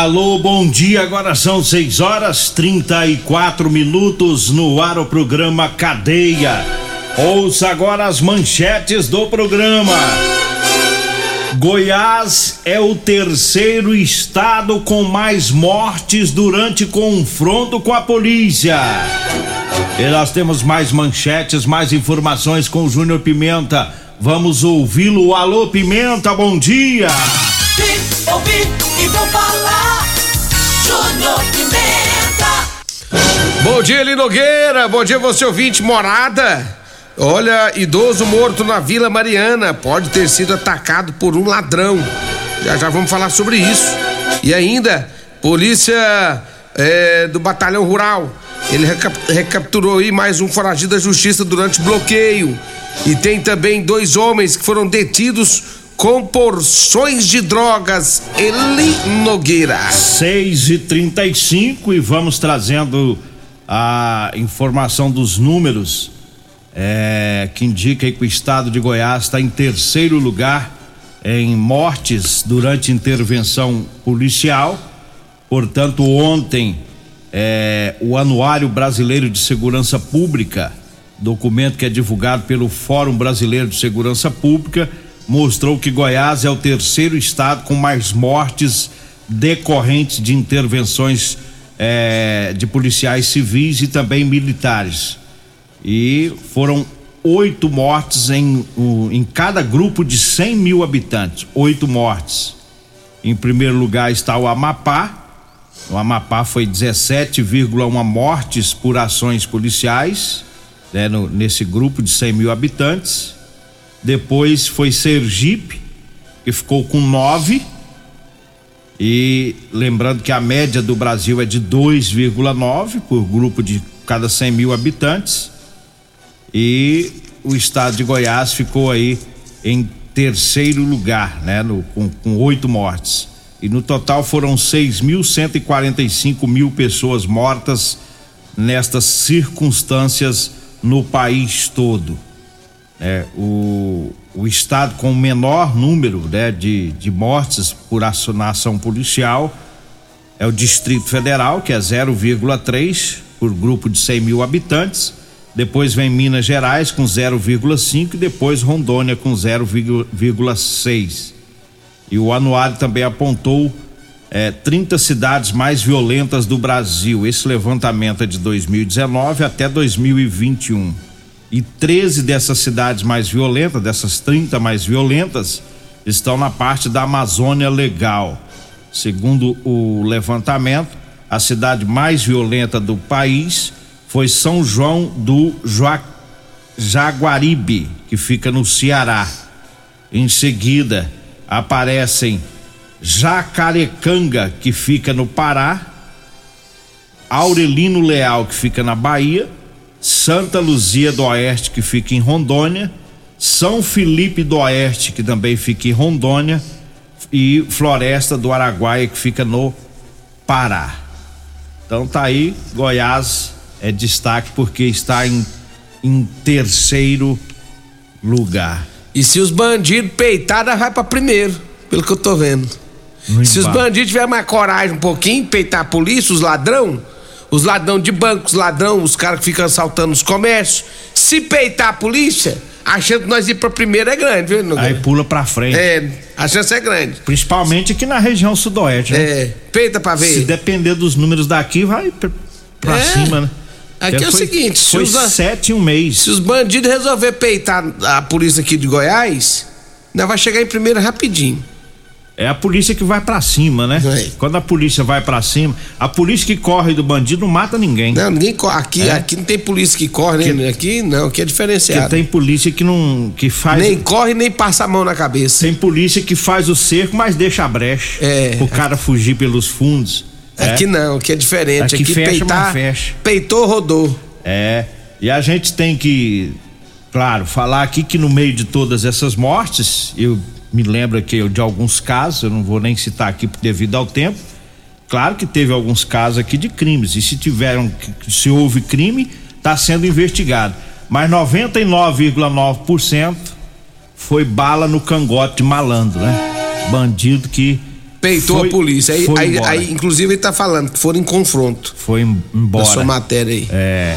Alô, bom dia. Agora são 6 horas 34 minutos no ar o programa Cadeia. Ouça agora as manchetes do programa. Goiás é o terceiro estado com mais mortes durante confronto com a polícia. E nós temos mais manchetes, mais informações com o Júnior Pimenta. Vamos ouvi-lo. Alô, Pimenta, bom dia. Vim, ouvi e vou falar. Júnior Pimenta. Bom dia, Linogueira. Bom dia, você ouvinte morada. Olha, idoso morto na Vila Mariana pode ter sido atacado por um ladrão. Já já vamos falar sobre isso. E ainda, polícia é, do Batalhão Rural. Ele recap- recapturou aí mais um foragido da justiça durante bloqueio. E tem também dois homens que foram detidos com porções de drogas. Eli Nogueira. 6 e 35 e vamos trazendo a informação dos números é, que indica que o estado de Goiás está em terceiro lugar em mortes durante intervenção policial. Portanto, ontem é, o Anuário Brasileiro de Segurança Pública, documento que é divulgado pelo Fórum Brasileiro de Segurança Pública, mostrou que Goiás é o terceiro estado com mais mortes decorrentes de intervenções é, de policiais civis e também militares. E foram oito mortes em, em cada grupo de 100 mil habitantes. Oito mortes. Em primeiro lugar está o Amapá. O Amapá foi 17,1 mortes por ações policiais, né, no- nesse grupo de 100 mil habitantes. Depois foi Sergipe, que ficou com nove. E lembrando que a média do Brasil é de 2,9 por grupo de cada 100 mil habitantes. E o estado de Goiás ficou aí em terceiro lugar, né? No, com, oito mortes. E no total foram 6.145 mil pessoas mortas nestas circunstâncias no país todo. É, o, o estado com o menor número né, de, de mortes por ação, policial é o Distrito Federal, que é 0,3 por grupo de 100 mil habitantes. Depois vem Minas Gerais com 0,5 e depois Rondônia com 0,6. E o anuário também apontou eh, 30 cidades mais violentas do Brasil. Esse levantamento é de 2019 até 2021. E 13 dessas cidades mais violentas, dessas 30 mais violentas, estão na parte da Amazônia Legal. Segundo o levantamento, a cidade mais violenta do país foi São João do Joa- Jaguaribe, que fica no Ceará. Em seguida, aparecem Jacarecanga, que fica no Pará, Aurelino Leal, que fica na Bahia, Santa Luzia do Oeste, que fica em Rondônia, São Felipe do Oeste, que também fica em Rondônia, e Floresta do Araguaia, que fica no Pará. Então tá aí, Goiás é destaque porque está em, em terceiro lugar. E se os bandidos peitaram, vai pra primeiro, pelo que eu tô vendo. No se os embalo. bandidos tiverem mais coragem um pouquinho, peitar a polícia, os ladrão, os ladrão de bancos, ladrão, os caras que ficam assaltando os comércios. Se peitar a polícia, a chance de nós ir pra primeira é grande, viu? Aí pula pra frente. É, a chance é grande. Principalmente aqui na região sudoeste, né? É, peita pra ver. Se depender dos números daqui, vai pra, pra É. cima, né? Aqui é o foi- seguinte, se Foi os, sete um mês. se os bandidos resolver peitar a polícia aqui de Goiás, nós vai chegar em primeira rapidinho. É a polícia que vai pra cima, né? É. Quando a polícia vai pra cima, a polícia que corre do bandido não mata ninguém. Não, ninguém corre. Aqui, É? aqui não tem polícia que corre, né? Aqui não, aqui é diferenciado. tem polícia que não que faz Nem corre, nem passa a mão na cabeça. tem polícia que faz o cerco, mas deixa a brecha. É. O cara fugir pelos fundos. Aqui não, aqui é diferente. Aqui Aqui, fecha, peitar, mas fecha. peitou, rodou. É. E a gente tem que, claro, falar aqui que no meio de todas essas mortes, eu me lembro aqui de alguns casos, eu não vou nem citar aqui devido ao tempo. Claro que teve alguns casos aqui de crimes, e se tiveram, se houve crime, está sendo investigado. Mas 99,9% foi bala no cangote de malandro, né? Bandido que Peitou foi- a polícia. Aí, aí, aí, inclusive, ele tá falando que foram em confronto. foi embora. sua matéria aí. É.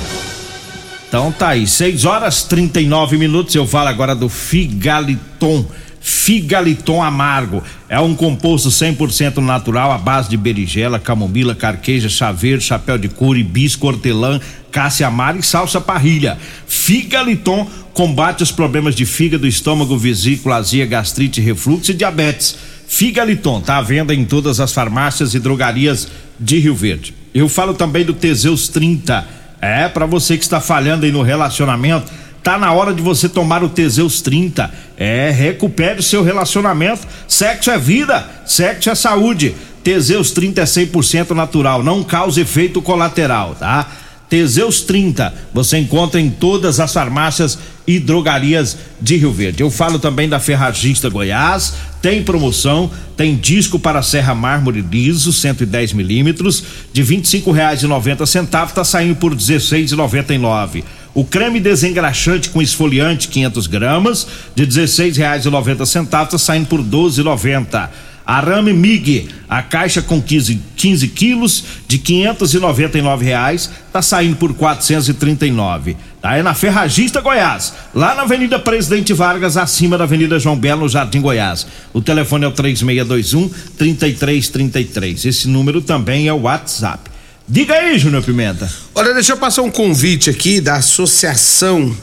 Então tá aí, 6 horas 39 minutos. Eu falo agora do Figaliton. Figaliton amargo. É um composto 100% natural à base de berigela, camomila, carqueja, chaveiro, chapéu de couro, hibisco, hortelã, cássia amara e salsa parrilha. Figaliton combate os problemas de fígado, estômago, vesícula, azia, gastrite, refluxo e diabetes. Figaliton tá à venda em todas as farmácias e drogarias de Rio Verde. Eu falo também do Teseus 30. É, para você que está falhando aí no relacionamento, tá na hora de você tomar o Teseus 30. É, recupere o seu relacionamento. Sexo é vida, sexo é saúde. Teseus 30 é 100% natural, não causa efeito colateral, tá? Teseus 30, você encontra em todas as farmácias e drogarias de Rio Verde. Eu falo também da Ferragista Goiás, tem promoção, tem disco para serra mármore liso, 110 milímetros, de R$ 25,90 centavos, tá saindo por R$ 16,99. O creme desengraxante com esfoliante 500 gramas, de R$ 16,90 centavos, tá saindo por R$ 12,90. Arame MIG, a caixa com 15, 15 quilos de 599 reais, tá saindo por 439. Tá? É na Ferragista Goiás, lá na Avenida Presidente Vargas, acima da Avenida João Belo, no Jardim Goiás. O telefone é o 3621 3333. Esse número também é o WhatsApp. Diga aí, Júnior Pimenta. Olha, deixa eu passar um convite aqui da Associação,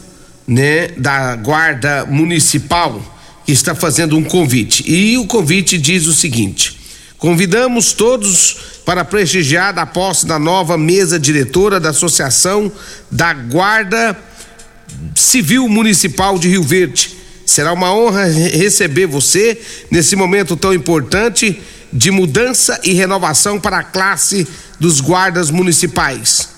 né, da Guarda Municipal, que está fazendo um convite. E o convite diz o seguinte: convidamos todos para prestigiar a posse da nova mesa diretora da Associação da Guarda Civil Municipal de Rio Verde. Será uma honra re- receber você nesse momento tão importante de mudança e renovação para a classe dos guardas municipais.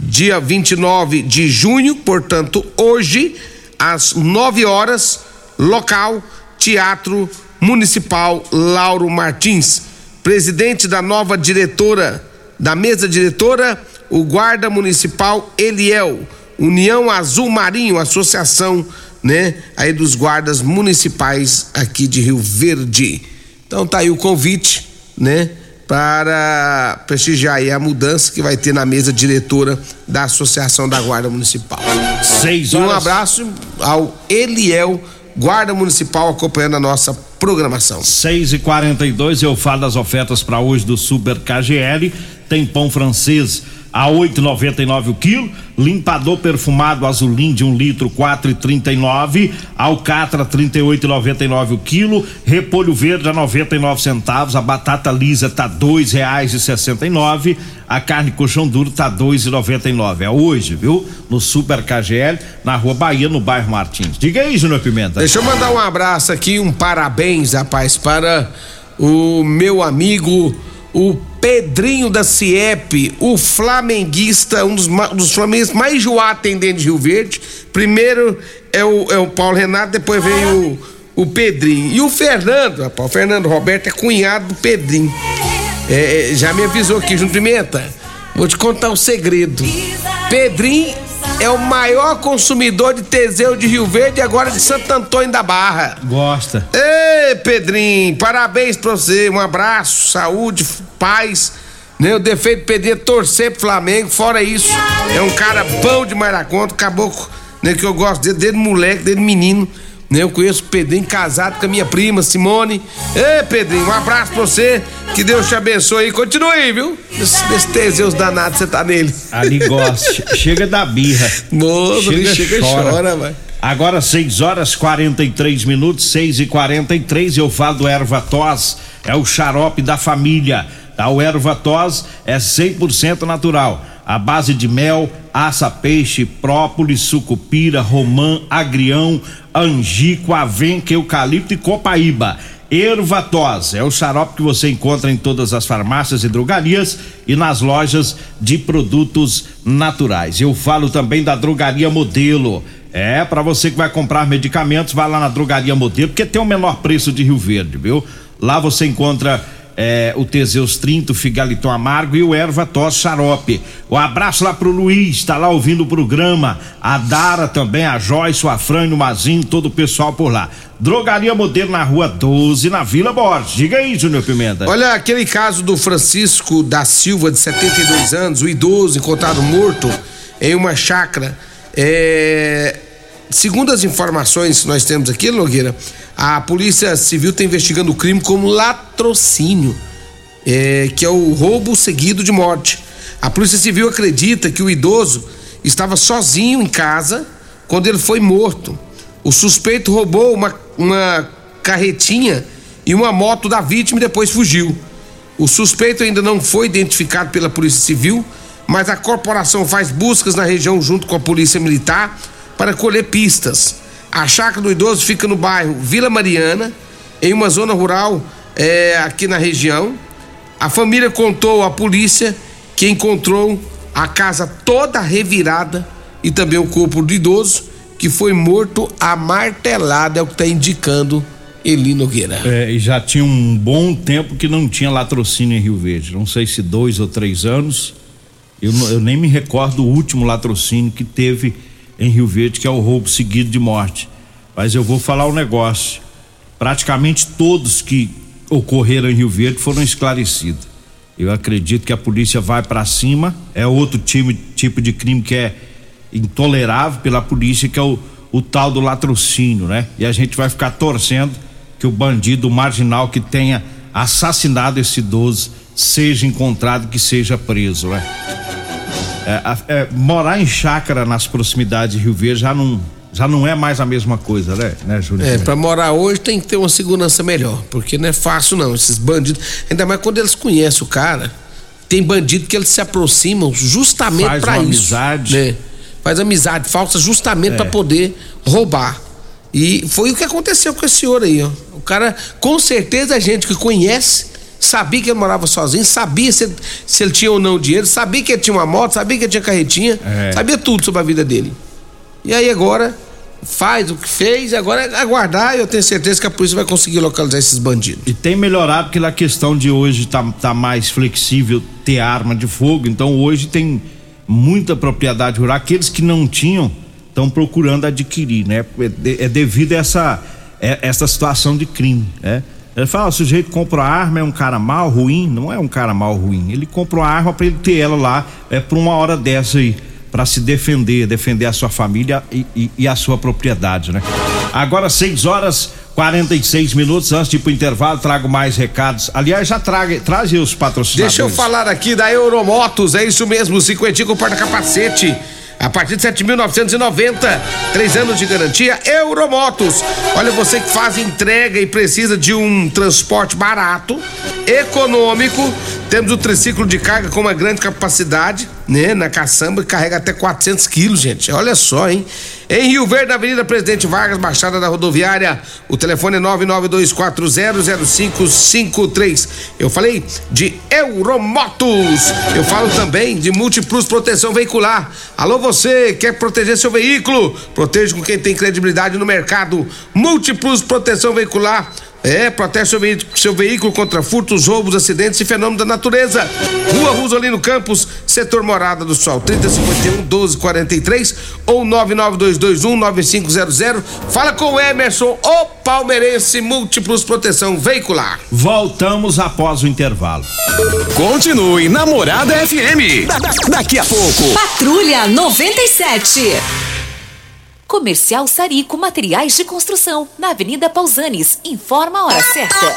Dia 29 de junho, portanto, hoje, às 9 horas, local Teatro Municipal Lauro Martins. Presidente da nova diretora, da mesa diretora, o guarda municipal Eliel. União Azul Marinho, associação, né, aí dos guardas municipais aqui de Rio Verde. Então tá aí o convite, né, para prestigiar aí a mudança que vai ter na mesa diretora da Associação da Guarda Municipal. Seis E um horas. abraço ao Eliel, guarda municipal, acompanhando a nossa programação. 6 e 42 eu falo das ofertas para hoje do Super KGL. Tem pão francês a 8,99 o quilo, limpador perfumado azulim de um litro 4,39, alcatra 38,99 o quilo, repolho verde a 99 centavos, a batata lisa tá dois reais e sessenta e nove, a carne colchão duro tá dois e noventa e nove. É hoje, viu? No Super KGL, na Rua Bahia, no bairro Martins. Diga aí, Júnior Pimenta. Deixa eu mandar um abraço aqui, um parabéns, rapaz, para o meu amigo, o Pedrinho da CIEP, o flamenguista, um dos, dos flamenguistas mais joados tem dentro de Rio Verde. Primeiro é o, é o Paulo Renato, depois vem o, o Pedrinho. E o Fernando, rapaz, o Fernando Roberto é cunhado do Pedrinho. É, é, já me avisou aqui, Junto Pimenta. Vou te contar um segredo. Pedrinho é o maior consumidor de Teseu de Rio Verde e agora de Santo Antônio da Barra. Gosta. Ei, Pedrinho, parabéns pra você. Um abraço, saúde, paz Né? O defeito Pedrinho é torcer pro Flamengo, fora isso, é um cara bom demais da conta, caboclo, né? Que eu gosto dele, dele moleque, dele menino. Né? Eu conheço o Pedrinho casado com a minha prima, Simone. Ê, Pedrinho, um abraço pra você. Que Deus te abençoe aí. Continue aí, viu? Nesse, Teseus danado você tá nele. Ali gosta. chega da birra. Moço, chega, chega e chora, vai. Agora 6 horas 43 minutos, 6 e 43 eu falo do erva tos, é o xarope da família. Tá? O erva tos é 100% natural. A base de mel, aça, peixe, própolis, sucupira, romã, agrião, angico, avenca, eucalipto e copaíba. Ervatos é o xarope que você encontra em todas as farmácias e drogarias e nas lojas de produtos naturais. Eu falo também da drogaria modelo. É, para você que vai comprar medicamentos, vai lá na drogaria modelo, porque tem o menor preço de Rio Verde, viu? Lá você encontra é, o Teseus 30, o Figaliton Amargo e o Erva Tos Xarope. Um abraço lá pro Luiz, tá lá ouvindo o programa. A Dara também, a Joyce, o Afrânio, o Mazinho, todo o pessoal por lá. Drogaria Modelo na rua 12, na Vila Borges. Diga aí, Júnior Pimenta. Olha, aquele caso do Francisco da Silva, de 72 anos, o idoso encontrado morto em uma chácara. É, segundo as informações que nós temos aqui, Nogueira, a Polícia Civil está investigando o crime como latrocínio, é, que é o roubo seguido de morte. A Polícia Civil acredita que o idoso estava sozinho em casa quando ele foi morto. O suspeito roubou uma, uma carretinha e uma moto da vítima e depois fugiu. O suspeito ainda não foi identificado pela Polícia Civil, mas a corporação faz buscas na região junto com a Polícia Militar para colher pistas. A chácara do idoso fica no bairro Vila Mariana, em uma zona rural é, aqui na região. A família contou à polícia que encontrou a casa toda revirada e também o corpo do idoso que foi morto a martelada, é o que está indicando Eli Nogueira. É, e já tinha um bom tempo que não tinha latrocínio em Rio Verde. Não sei se dois ou três anos. Eu, eu nem me recordo do último latrocínio que teve em Rio Verde, que é o roubo seguido de morte. Mas eu vou falar um negócio. Praticamente todos que ocorreram em Rio Verde foram esclarecidos. Eu acredito que a polícia vai para cima. É outro time, tipo de crime que é intolerável pela polícia, que é o, o tal do latrocínio, né? E a gente vai ficar torcendo que o bandido marginal que tenha assassinado esse idoso seja encontrado, que seja preso, né? É, é, morar em chácara nas proximidades de Rio Verde já não, já não é mais a mesma coisa, né, né Júlio? É, para morar hoje tem que ter uma segurança melhor, porque não é fácil não, esses bandidos, ainda mais quando eles conhecem o cara, tem bandido que eles se aproximam justamente para isso. amizade. Né? Faz amizade falsa justamente é. para poder roubar. E foi o que aconteceu com esse senhor aí, ó. O cara, com certeza, a gente que conhece, sabia que ele morava sozinho, sabia se, se ele tinha ou não dinheiro, sabia que ele tinha uma moto, sabia que ele tinha carretinha, é. sabia tudo sobre a vida dele. E aí agora faz o que fez, agora é aguardar e eu tenho certeza que a polícia vai conseguir localizar esses bandidos. E tem melhorado porque a questão de hoje tá, tá mais flexível ter arma de fogo, então hoje tem muita propriedade rural, aqueles que não tinham estão procurando adquirir, né? É, é devido a essa, é, essa situação de crime, né? Ele fala, o sujeito compra a arma, é um cara mal, ruim? Não é um cara mal, ruim. Ele compra uma arma para ele ter ela lá, é por uma hora dessa aí, para se defender, defender a sua família e, e, e, a sua propriedade, né? Agora, 6 horas 46 minutos, antes de ir pro intervalo, trago mais recados. Aliás, já traga, traz os patrocinadores. Deixa eu falar aqui da Euromotos, é isso mesmo, cinquentinho com porta-capacete a partir de 7.990, três anos de garantia. Euromotos. Olha, você que faz entrega e precisa de um transporte barato, econômico. Temos o triciclo de carga com uma grande capacidade, né? Na caçamba, carrega até 400 quilos, gente. Olha só, hein? Em Rio Verde, Avenida Presidente Vargas, Baixada da Rodoviária, o telefone é 992400553. Eu falei de Euromotos. Eu falo também de Multiplus Proteção Veicular. Alô, você quer proteger seu veículo? Proteja com quem tem credibilidade no mercado. Múltiplos Proteção Veicular É, protege seu, veí- seu veículo contra furtos, roubos, acidentes e fenômenos da natureza. Rua Rosolino Campos, setor Morada do Sol, 3051 1243 ou 99221 9500. Fala com o Emerson, o palmeirense Múltiplos Proteção Veicular. Voltamos após o intervalo. Continue Namorada FM. Da- da- daqui a pouco. Patrulha 97. Comercial Sarico Materiais de Construção, na Avenida Pausanes. Informa a hora certa.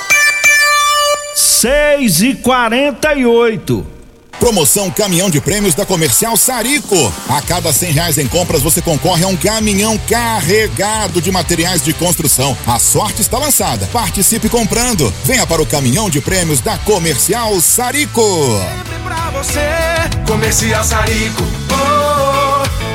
6 e 48 Promoção Caminhão de Prêmios da Comercial Sarico. A cada cem reais em compras você concorre a um caminhão carregado de materiais de construção. A sorte está lançada. Participe comprando. Venha para o Caminhão de Prêmios da Comercial Sarico. pra você. Comercial Sarico, oh,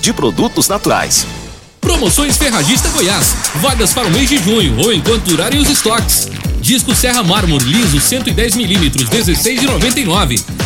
de produtos naturais. Promoções Ferragista Goiás. Vagas para o mês de junho ou enquanto durarem os estoques. Disco Serra Mármore liso 110mm 16,99.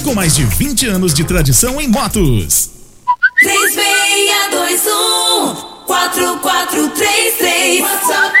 com mais de 20 anos de tradição em motos. 3621 4433 WhatsApp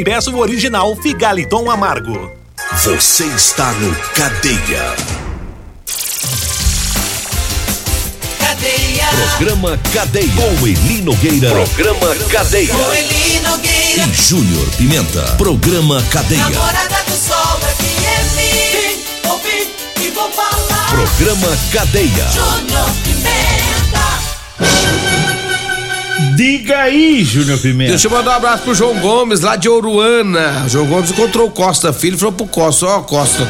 também peço o original Figaliton Amargo. Você está no Cadeia. Cadeia. Programa Cadeia. Com Eli Nogueira. Programa Cadeia. Com Eli Nogueira. E Júnior Pimenta. Programa Cadeia. Morada do Sol FM. Vim, e vou falar. Programa Cadeia. Júnior Pimenta. Diga aí, Júnior Pimenta. Deixa eu mandar um abraço pro João Gomes, lá de Oruana. O João Gomes encontrou o Costa Filho e falou pro Costa, ó, Costa,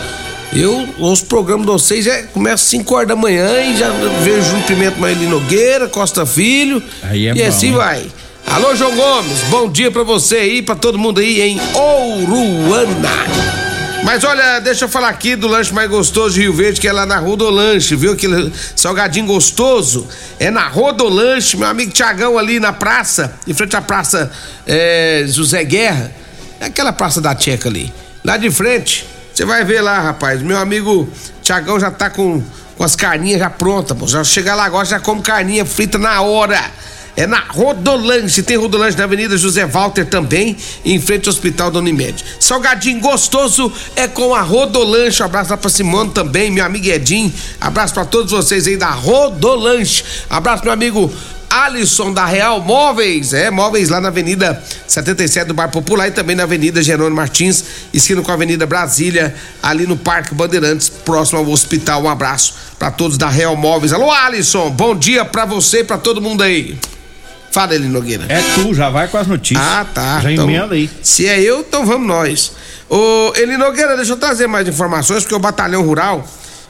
eu, os programas de vocês já começam 5 horas da manhã e já vejo Júnior Pimenta Maeli Nogueira, Costa Filho. Aí é e bom, assim hein? vai. Alô, João Gomes, bom dia pra você aí, pra todo mundo aí em Oruana. Mas olha, deixa eu falar aqui do lanche mais gostoso de Rio Verde, que é lá na Rodolanche, viu? Aquele salgadinho gostoso. É na Rodolanche, meu amigo Tiagão ali na praça, em frente à praça é, José Guerra. É aquela praça da Tcheca ali. Lá de frente, você vai ver lá, rapaz. Meu amigo Tiagão já tá com, com as carninhas já prontas, pô. Já chega lá agora, já come carninha frita na hora. É na Rodolanche, tem Rodolanche na Avenida José Walter também, em frente ao Hospital da Unimed. Salgadinho gostoso é com a Rodolanche. Abraço lá pra Simone também, meu amigo Edinho. Abraço pra todos vocês aí da Rodolanche. Abraço meu amigo Alisson da Real Móveis, é, móveis lá na Avenida 77 do Bar Popular e também na Avenida Jerônimo Martins, esquina com a Avenida Brasília, ali no Parque Bandeirantes, próximo ao hospital. Um abraço pra todos da Real Móveis. Alô, Alisson, bom dia pra você e pra todo mundo aí. Fala ele, Nogueira. É tu, já vai com as notícias. Ah, tá. Já Então, emenda aí. Se é eu, então vamos nós. Ô, Eli Nogueira, deixa eu trazer mais informações, porque o Batalhão Rural,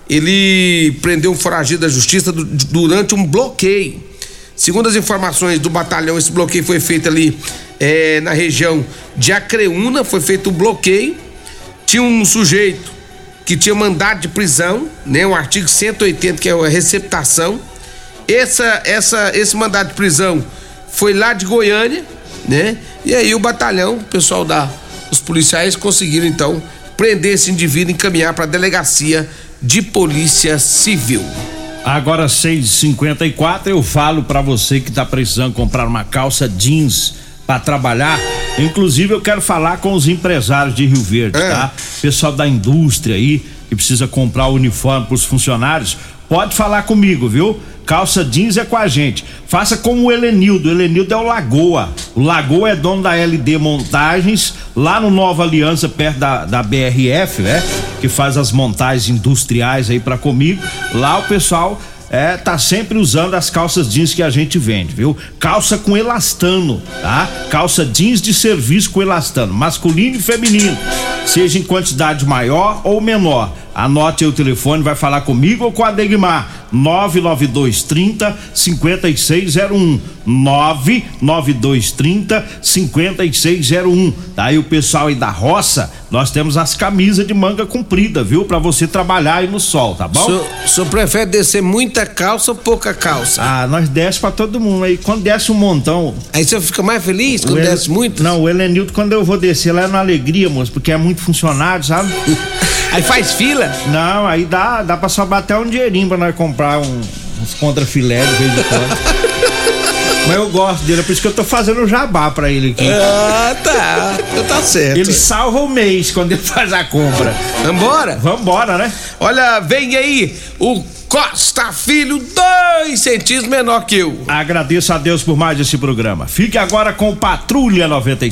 ele prendeu um foragido da justiça du- durante um bloqueio. Segundo as informações do batalhão, esse bloqueio foi feito ali eh, na região de Acreúna, foi feito um bloqueio. Tinha um sujeito que tinha mandado de prisão, né? O artigo 180, que é a receptação. Essa, essa, esse mandado de prisão foi lá de Goiânia, né? E aí o batalhão, o pessoal da, os policiais conseguiram então prender esse indivíduo e encaminhar para a delegacia de polícia civil. Agora 6h54, eu falo pra você que tá precisando comprar uma calça jeans pra trabalhar. Inclusive, eu quero falar com os empresários de Rio Verde, tá? Pessoal da indústria aí que precisa comprar o uniforme pros funcionários, pode falar comigo, viu? Calça jeans é com a gente. Faça como o Helenildo. O Helenildo é o Lagoa. O Lagoa é dono da LD Montagens, lá no Nova Aliança, perto da, da BRF, né? Que faz as montagens industriais aí pra comigo. Lá o pessoal é, tá sempre usando as calças jeans que a gente vende, viu? Calça com elastano, tá? Calça jeans de serviço com elastano, masculino e feminino, seja em quantidade maior ou menor. Anote aí o telefone, vai falar comigo ou com a Degmar. 99230 5601. 99230 5601. Daí o pessoal aí da roça, nós temos as camisas de manga comprida, viu? Pra você trabalhar aí no sol, tá bom? O senhor prefere descer muita calça ou pouca calça? Ah, nós desce pra todo mundo. Aí quando desce um montão. Aí você fica mais feliz quando desce muito? Não, o Helenildo, quando eu vou descer lá é na alegria, moço, porque é muito funcionário, sabe? aí faz fila? Não, aí dá, dá pra sobrar até um dinheirinho pra nós comprar um- uns contrafilé de vez em quando. Mas eu gosto dele, é por isso que eu tô fazendo o jabá pra ele aqui. Ah, tá. Então tá certo. Ele salva o mês quando ele faz a compra. Vambora? Vambora, né? Olha, vem aí o Costa Filho, dois centímetros menor que eu. Agradeço a Deus por mais esse programa. Fique agora com Patrulha 96.